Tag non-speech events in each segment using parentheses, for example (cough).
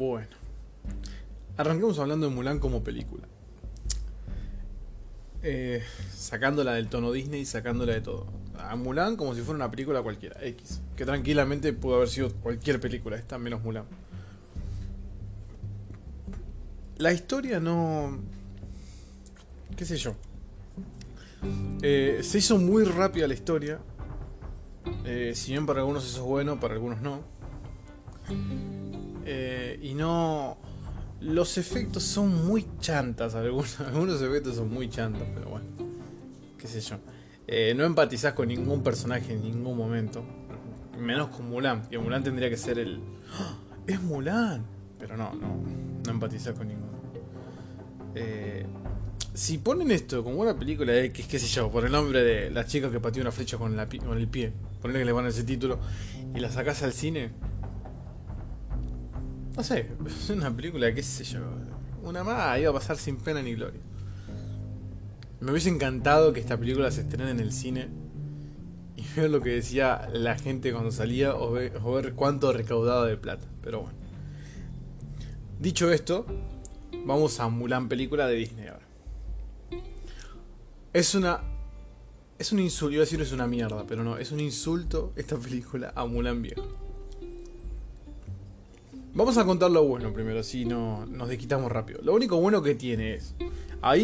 Bueno. Arranquemos hablando de Mulan como película. Eh, sacándola del tono Disney, sacándola de todo. A Mulan como si fuera una película cualquiera, X. Que tranquilamente pudo haber sido cualquier película, esta menos Mulan. La historia no... qué sé yo. Eh, se hizo muy rápida la historia. Eh, si bien para algunos eso es bueno, para algunos no. Eh, y no. Los efectos son muy chantas. Algunos, (laughs) algunos efectos son muy chantas, pero bueno. Qué sé yo. no empatizás con ningún personaje en ningún momento. Menos con Mulan. Que Mulan tendría que ser el. ¡Ah! ¡Es Mulan! Pero no, no. No empatizás con ninguno. Eh, si ponen esto como una película de X, qué sé yo, por el nombre de la chica que pateó una flecha con, la, con el pie, ponerle que le van ese título y la sacas al cine. No sé, es una película, qué sé yo. Una más iba a pasar sin pena ni gloria. Me hubiese encantado que esta película se estrene en el cine y ver lo que decía la gente cuando salía o ver, ver cuánto recaudado de plata. Pero bueno. Dicho esto, vamos a Mulan película de Disney ahora. Es una. Es un insulto. Iba a decir es una mierda, pero no. Es un insulto esta película a Mulan viejo. Vamos a contar lo bueno primero, así no nos desquitamos rápido. Lo único bueno que tiene es a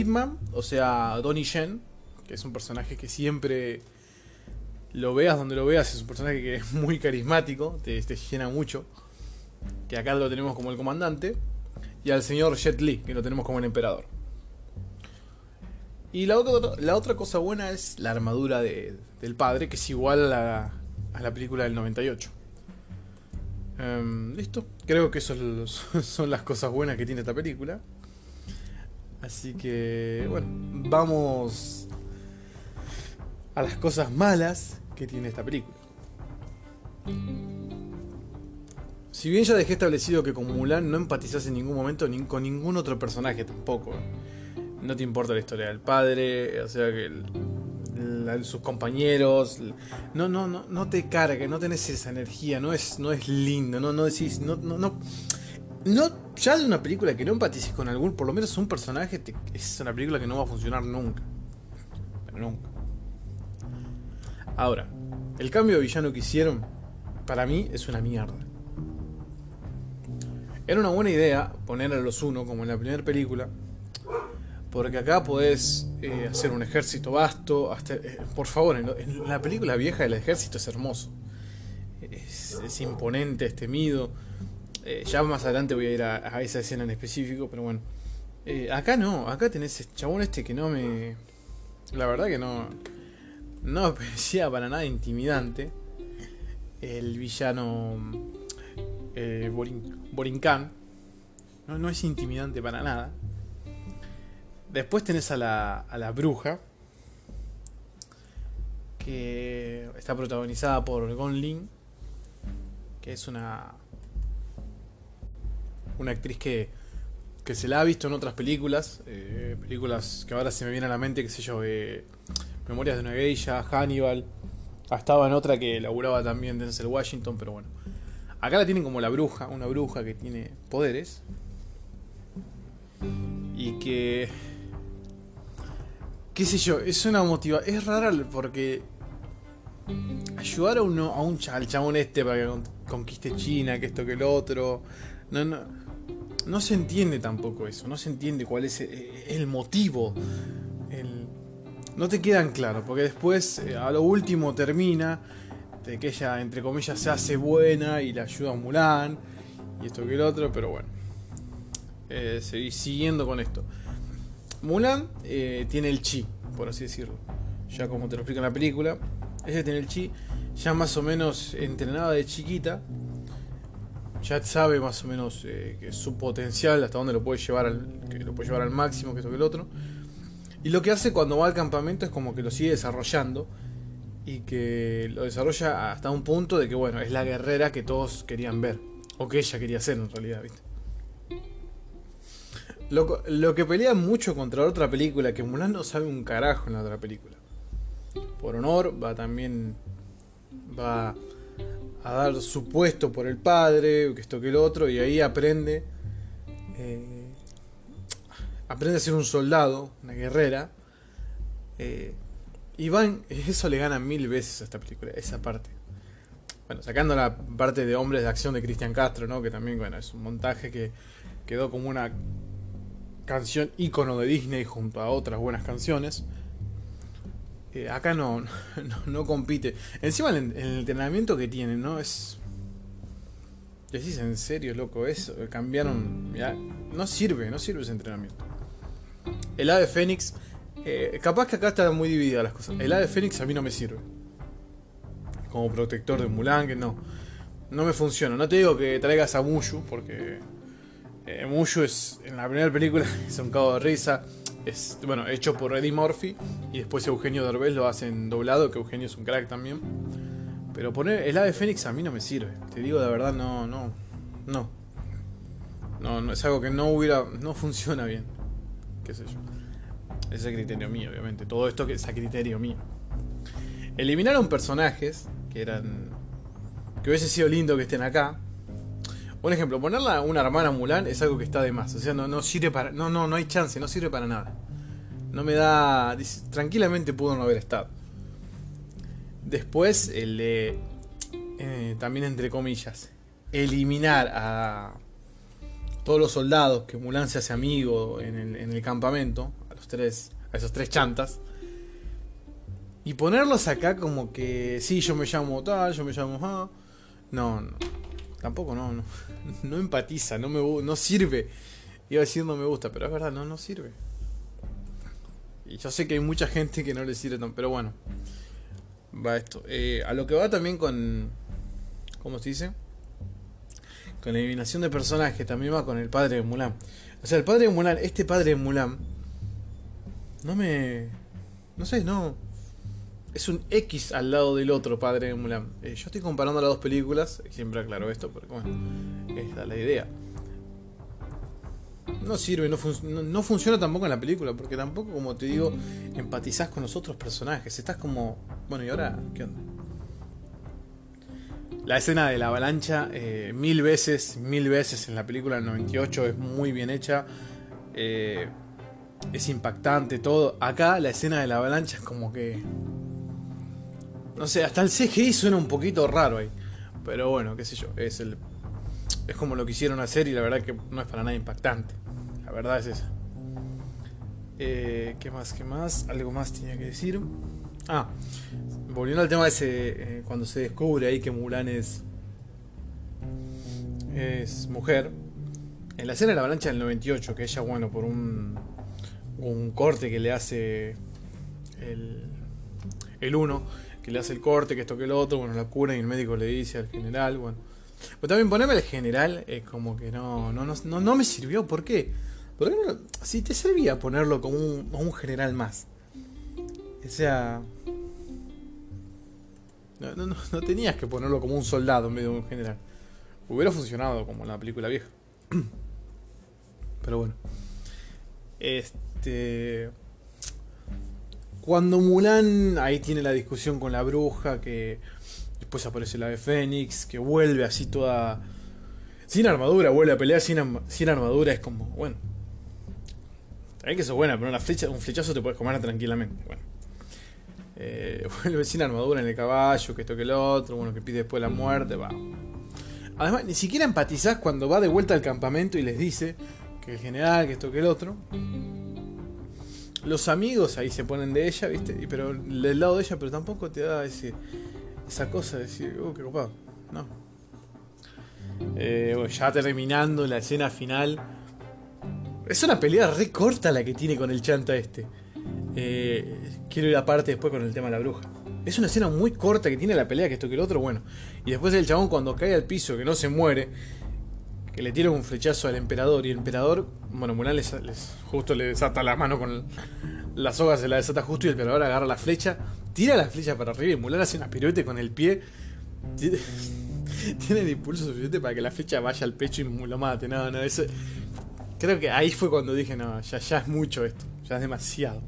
o sea, Donnie Yen, que es un personaje que siempre lo veas donde lo veas, es un personaje que es muy carismático, te, te llena mucho. Que acá lo tenemos como el comandante. Y al señor Jet Li, que lo tenemos como el emperador. Y la otra, la otra cosa buena es la armadura de, del padre, que es igual a la, a la película del 98. Em, Listo, creo que eso (laughs) son las cosas buenas que tiene esta película. Así que, bueno, vamos a las cosas malas que tiene esta película. Si bien ya dejé establecido que con Mulan no empatizas en ningún momento con ningún otro personaje tampoco no te importa la historia del padre, o sea que sus compañeros, no, no, no, no te carga, no tenés esa energía, no es, no es lindo, no, no decís, no, no, no, ya de una película que no empatices con algún, por lo menos un personaje, es una película que no va a funcionar nunca, pero nunca. Ahora, el cambio de villano que hicieron, para mí es una mierda. Era una buena idea poner a los uno como en la primera película, porque acá podés eh, hacer un ejército vasto. Hasta, eh, por favor, en, la película vieja el ejército es hermoso. Es, imponente, es temido. Eh, ya más adelante voy a ir a, esa escena en específico, pero bueno. acá no, acá tenés el chabón este que no me. La verdad que no. No (laughs) me parecía para nada intimidante. El villano. Borin, Borincan. No, no es intimidante para nada. Después tenés a la, a la bruja, que está protagonizada por Gon Lin, que es una, una actriz que, que se la ha visto en otras películas, eh, películas que ahora se me vienen a la mente, qué sé yo, eh, Memorias de una geisha, Hannibal, estaba en otra que laburaba también Denzel Washington, pero bueno. Acá la tienen como la bruja, una bruja que tiene poderes. Y que qué sé yo, es una motiva. Es rara porque ayudar a uno, a un al chabón este para que conquiste China, que esto que el otro. No, no, no se entiende tampoco eso. No se entiende cuál es el, motivo. no te quedan claro, porque después eh, a lo último termina que ella, entre comillas, se hace buena y le ayuda a Mulan y esto que el otro, pero bueno. Eh, seguir siguiendo con esto. Mulan eh, tiene el chi, por así decirlo. Ya como te lo explica en la película. Ella tiene el chi, ya más o menos entrenada de chiquita. Ya sabe más o menos eh, que su potencial, hasta dónde lo puede llevar al, que lo puede llevar al máximo, que esto que el otro. Y lo que hace cuando va al campamento es como que lo sigue desarrollando. Y que lo desarrolla hasta un punto de que, bueno, es la guerrera que todos querían ver. O que ella quería ser en realidad, ¿viste? Lo, que pelea mucho contra la otra película, que Mulan no sabe un carajo en la otra película. Por honor, va también. Va a dar su puesto por el padre, que esto que el otro, y ahí aprende. Eh, aprende a ser un soldado, una guerrera. Eh, y van, (laughs) eso le gana mil veces a esta película, esa parte. Bueno, sacando la parte de hombres de acción de Cristian Castro, ¿no? Que también, bueno, es un montaje que quedó como una canción ícono de Disney junto a otras buenas canciones. Eh, acá no, (laughs) no, compite. Encima el, entrenamiento que tienen, ¿no? Es. Decís en serio, loco, eso. Cambiaron. no sirve, no sirve ese entrenamiento. El ave Fénix. Eh, capaz que acá está muy dividida las cosas. El ave Fénix a mí no me sirve. Como protector de Mulan, que no. No me funciona. No te digo que traigas a Mushu, porque eh, Mushu es, en la primera película, (laughs) es un cago de risa. Es, bueno, hecho por Eddie Murphy. Y después Eugenio Derbez lo hacen doblado, que Eugenio es un crack también. Pero poner el ave Fénix a mí no me sirve. Te digo de verdad, no, no. No. No, es algo que no hubiera. no funciona bien. Qué sé yo. Ese es criterio mío, obviamente. Todo esto es a criterio mío. Eliminaron personajes que eran. que hubiese sido lindo que estén acá. Un ejemplo, ponerla una hermana Mulan es algo que está de más. O sea, no, no sirve para. No, no, no hay chance, no sirve para nada. No me da. tranquilamente pudo no haber estado. Después, el de. Eh, también entre comillas. Eliminar a todos los soldados que Mulan se hace amigo en el, en el campamento. A los tres. A esos tres chantas. Y ponerlos acá como que. Sí, yo me llamo tal, yo me llamo. Ah. No, no. Tampoco, no, no. (laughs) no empatiza, no, me, no sirve. Iba a decir no me gusta, pero es verdad, no, no sirve. Y yo sé que hay mucha gente que no le sirve tan, pero bueno. Va esto. Eh, a lo que va también con. ¿Cómo se dice? Con la eliminación de personajes, también va con el padre de Mulan. O sea, el padre de Mulan, este padre de Mulan. No me. No sé, no es un X al lado del otro padre Mulan. Eh, yo estoy comparando las dos películas, siempre aclaro esto, porque bueno, esta es la idea. No sirve, no, no, funciona tampoco en la película, porque tampoco, como te digo, empatizás con los otros personajes. Estás como, bueno, ¿y ahora qué onda? La escena de la avalancha, eh, mil veces, mil veces en la película del 98, es muy bien hecha. Eh, es impactante todo. Acá la escena de la avalancha es como que no sé, hasta el CGI suena un poquito raro ahí. Pero bueno, qué sé yo, es el. Es como lo quisieron hacer y la verdad que no es para nada impactante. La verdad es esa. Eh, ¿Qué más? ¿Qué más? Algo más tenía que decir. Ah, volviendo al tema de ese. Eh, cuando se descubre ahí que Mulan es. Es mujer. En la escena de la avalancha del 98, que ella, bueno, por un. Un corte que le hace. El. El 1 que le hace el corte, que esto que el otro, bueno, la cura y el médico le dice al general, bueno. Pero también ponerme al general es como que no, no, no, no, me sirvió, ¿por qué? Porque si te servía ponerlo como un, un general más. O sea... No, no, no, tenías que ponerlo como un soldado en vez de un general. Hubiera funcionado como en la película vieja. (clears throat) Pero bueno. Este... Cuando Mulan ahí tiene la discusión con la bruja, que después aparece la de Fénix, que vuelve así toda... Sin armadura, vuelve a pelear sin, armadura, es como, bueno. Hay que eso buena, pero una flecha, un flechazo te puedes comer tranquilamente. Bueno. Eh, (laughs) vuelve sin armadura en el caballo, que esto que el otro, bueno, que pide después la muerte, va. Además, ni siquiera empatizás cuando va de vuelta al campamento y les dice que el general, que esto que el otro los amigos ahí se ponen de ella, ¿viste? Y, pero del lado de ella, pero tampoco te da ese, esa cosa de decir, oh, qué copado. No. Eh, ya terminando la escena final. Es una pelea re corta la que tiene con el chanta este. Eh, quiero ir aparte después con el tema de la bruja. Es una escena muy corta que tiene la pelea, que esto que el otro, bueno. Y después el chabón cuando cae al piso, que no se muere, que le tira un flechazo al emperador y el emperador, bueno, Mulan les, justo le desata la mano con la soga, se la desata justo y el emperador agarra la flecha, tira la flecha para arriba y Mulan hace una piruete con el pie. (laughs) Tiene, el impulso suficiente para que la flecha vaya al pecho y lo mate. No, no, eso. Creo que ahí fue cuando dije, no, ya, ya es mucho esto, ya es demasiado.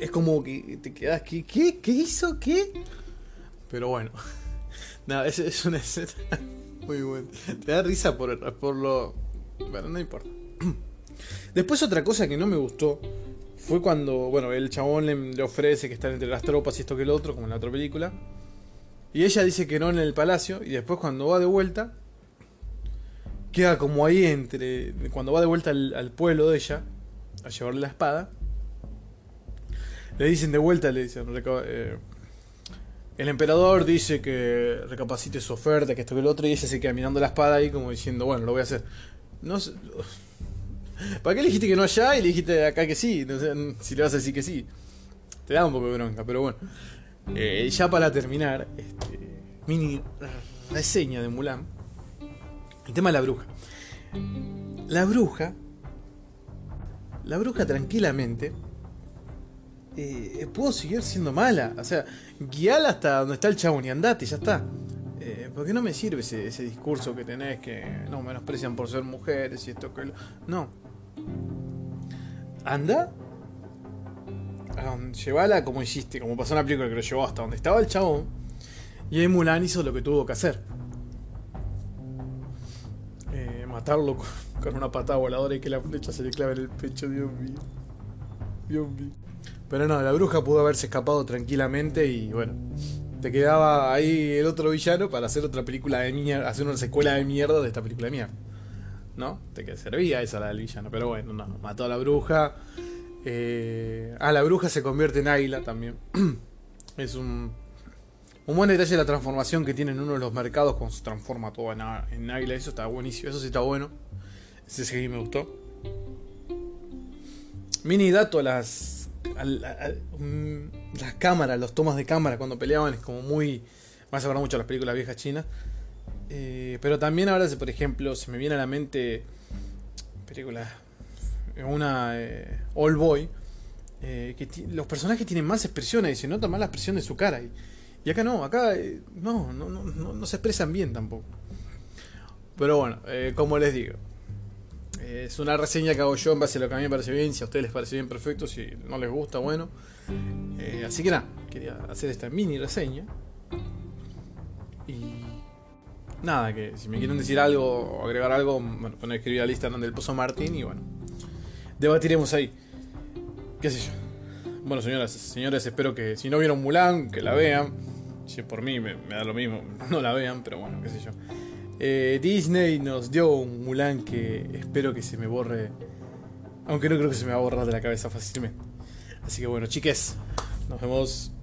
Es, como que te quedas, ¿qué, ¿qué? ¿Qué hizo? ¿Qué? Pero bueno. (laughs) No, es, es una escena muy buena. Te da risa por, por lo. Bueno, no importa. (clears throat) Después, otra cosa que no me gustó fue cuando, bueno, el chabón le, ofrece que están entre las tropas y esto que el otro, como en la otra película. Y ella dice que no en el palacio. Y después, cuando va de vuelta, queda como ahí entre. Cuando va de vuelta al, pueblo de ella, a llevarle la espada, le dicen de vuelta, le dicen. El emperador dice que recapacite su oferta, que esto que el otro, y ella se queda mirando la espada ahí como diciendo, bueno, lo voy a hacer. No sé- (laughs) ¿Para qué le dijiste que no allá y le dijiste acá que sí? No sé, si le vas a decir que sí. Te da un poco de bronca, pero bueno. Eh, ya para terminar, este, mini reseña de Mulan. El tema de la bruja. La bruja. La bruja tranquilamente. Eh, pudo seguir siendo mala. O sea, guiala hasta donde está el chabón y andate, ya está. Eh, porque no me sirve ese, discurso que tenés que no menosprecian por ser mujeres y esto que lo. No. Anda. a donde- Llévala como hiciste, como pasó en la película que lo llevó hasta donde estaba el chabón. Y ahí Mulan hizo lo que tuvo que hacer. Eh, matarlo con una patada voladora y que la flecha se le clave en el pecho, Dios mío. Dios mío. Pero no, la bruja pudo haberse escapado tranquilamente y bueno. Te quedaba ahí el otro villano para hacer otra película de mierda, hacer una secuela de mierda de esta película de mierda. ¿No? Te que servía esa la del villano, pero bueno, no, mató a la bruja. Eh, ah, la bruja se convierte en águila también. (clears throat) es un, un buen detalle la transformación que tiene en uno de los mercados cuando se transforma todo en, en águila. Eso está buenísimo, eso sí está bueno. Ese sí me gustó. Mini dato las. A a- mm, las cámaras, los tomas de cámara cuando peleaban es como muy. Hace acordar mucho a las películas viejas chinas. Eh, pero también ahora, por ejemplo, se me viene a la mente. Películas. Una. Eh, All Boy. eh, que los personajes tienen más expresiones y se nota más la expresión de su cara. Y, acá no, acá eh, no, no, no, no, se expresan bien tampoco. Pero bueno, eh, como les digo, eh, es una reseña que hago yo en base a lo que a mí me parece bien. Si a ustedes les parece bien, perfecto. Si no les gusta, bueno. Eh, así que nada, quería hacer esta mini reseña. Y nada, que si me quieren decir algo o agregar algo, bueno, poner escribir la lista del Pozo Martín y bueno, debatiremos ahí. ¿Qué sé yo? Bueno, señoras, señores, espero que si no vieron Mulan, que la vean. Si por mí, me, me da lo mismo, (laughs) no la vean, pero bueno, qué sé yo. Eh, Disney nos dio un Mulan que espero que se me borre. Aunque no creo que se me va a borrar de la cabeza fácilmente. Así que bueno, chiques, nos vemos.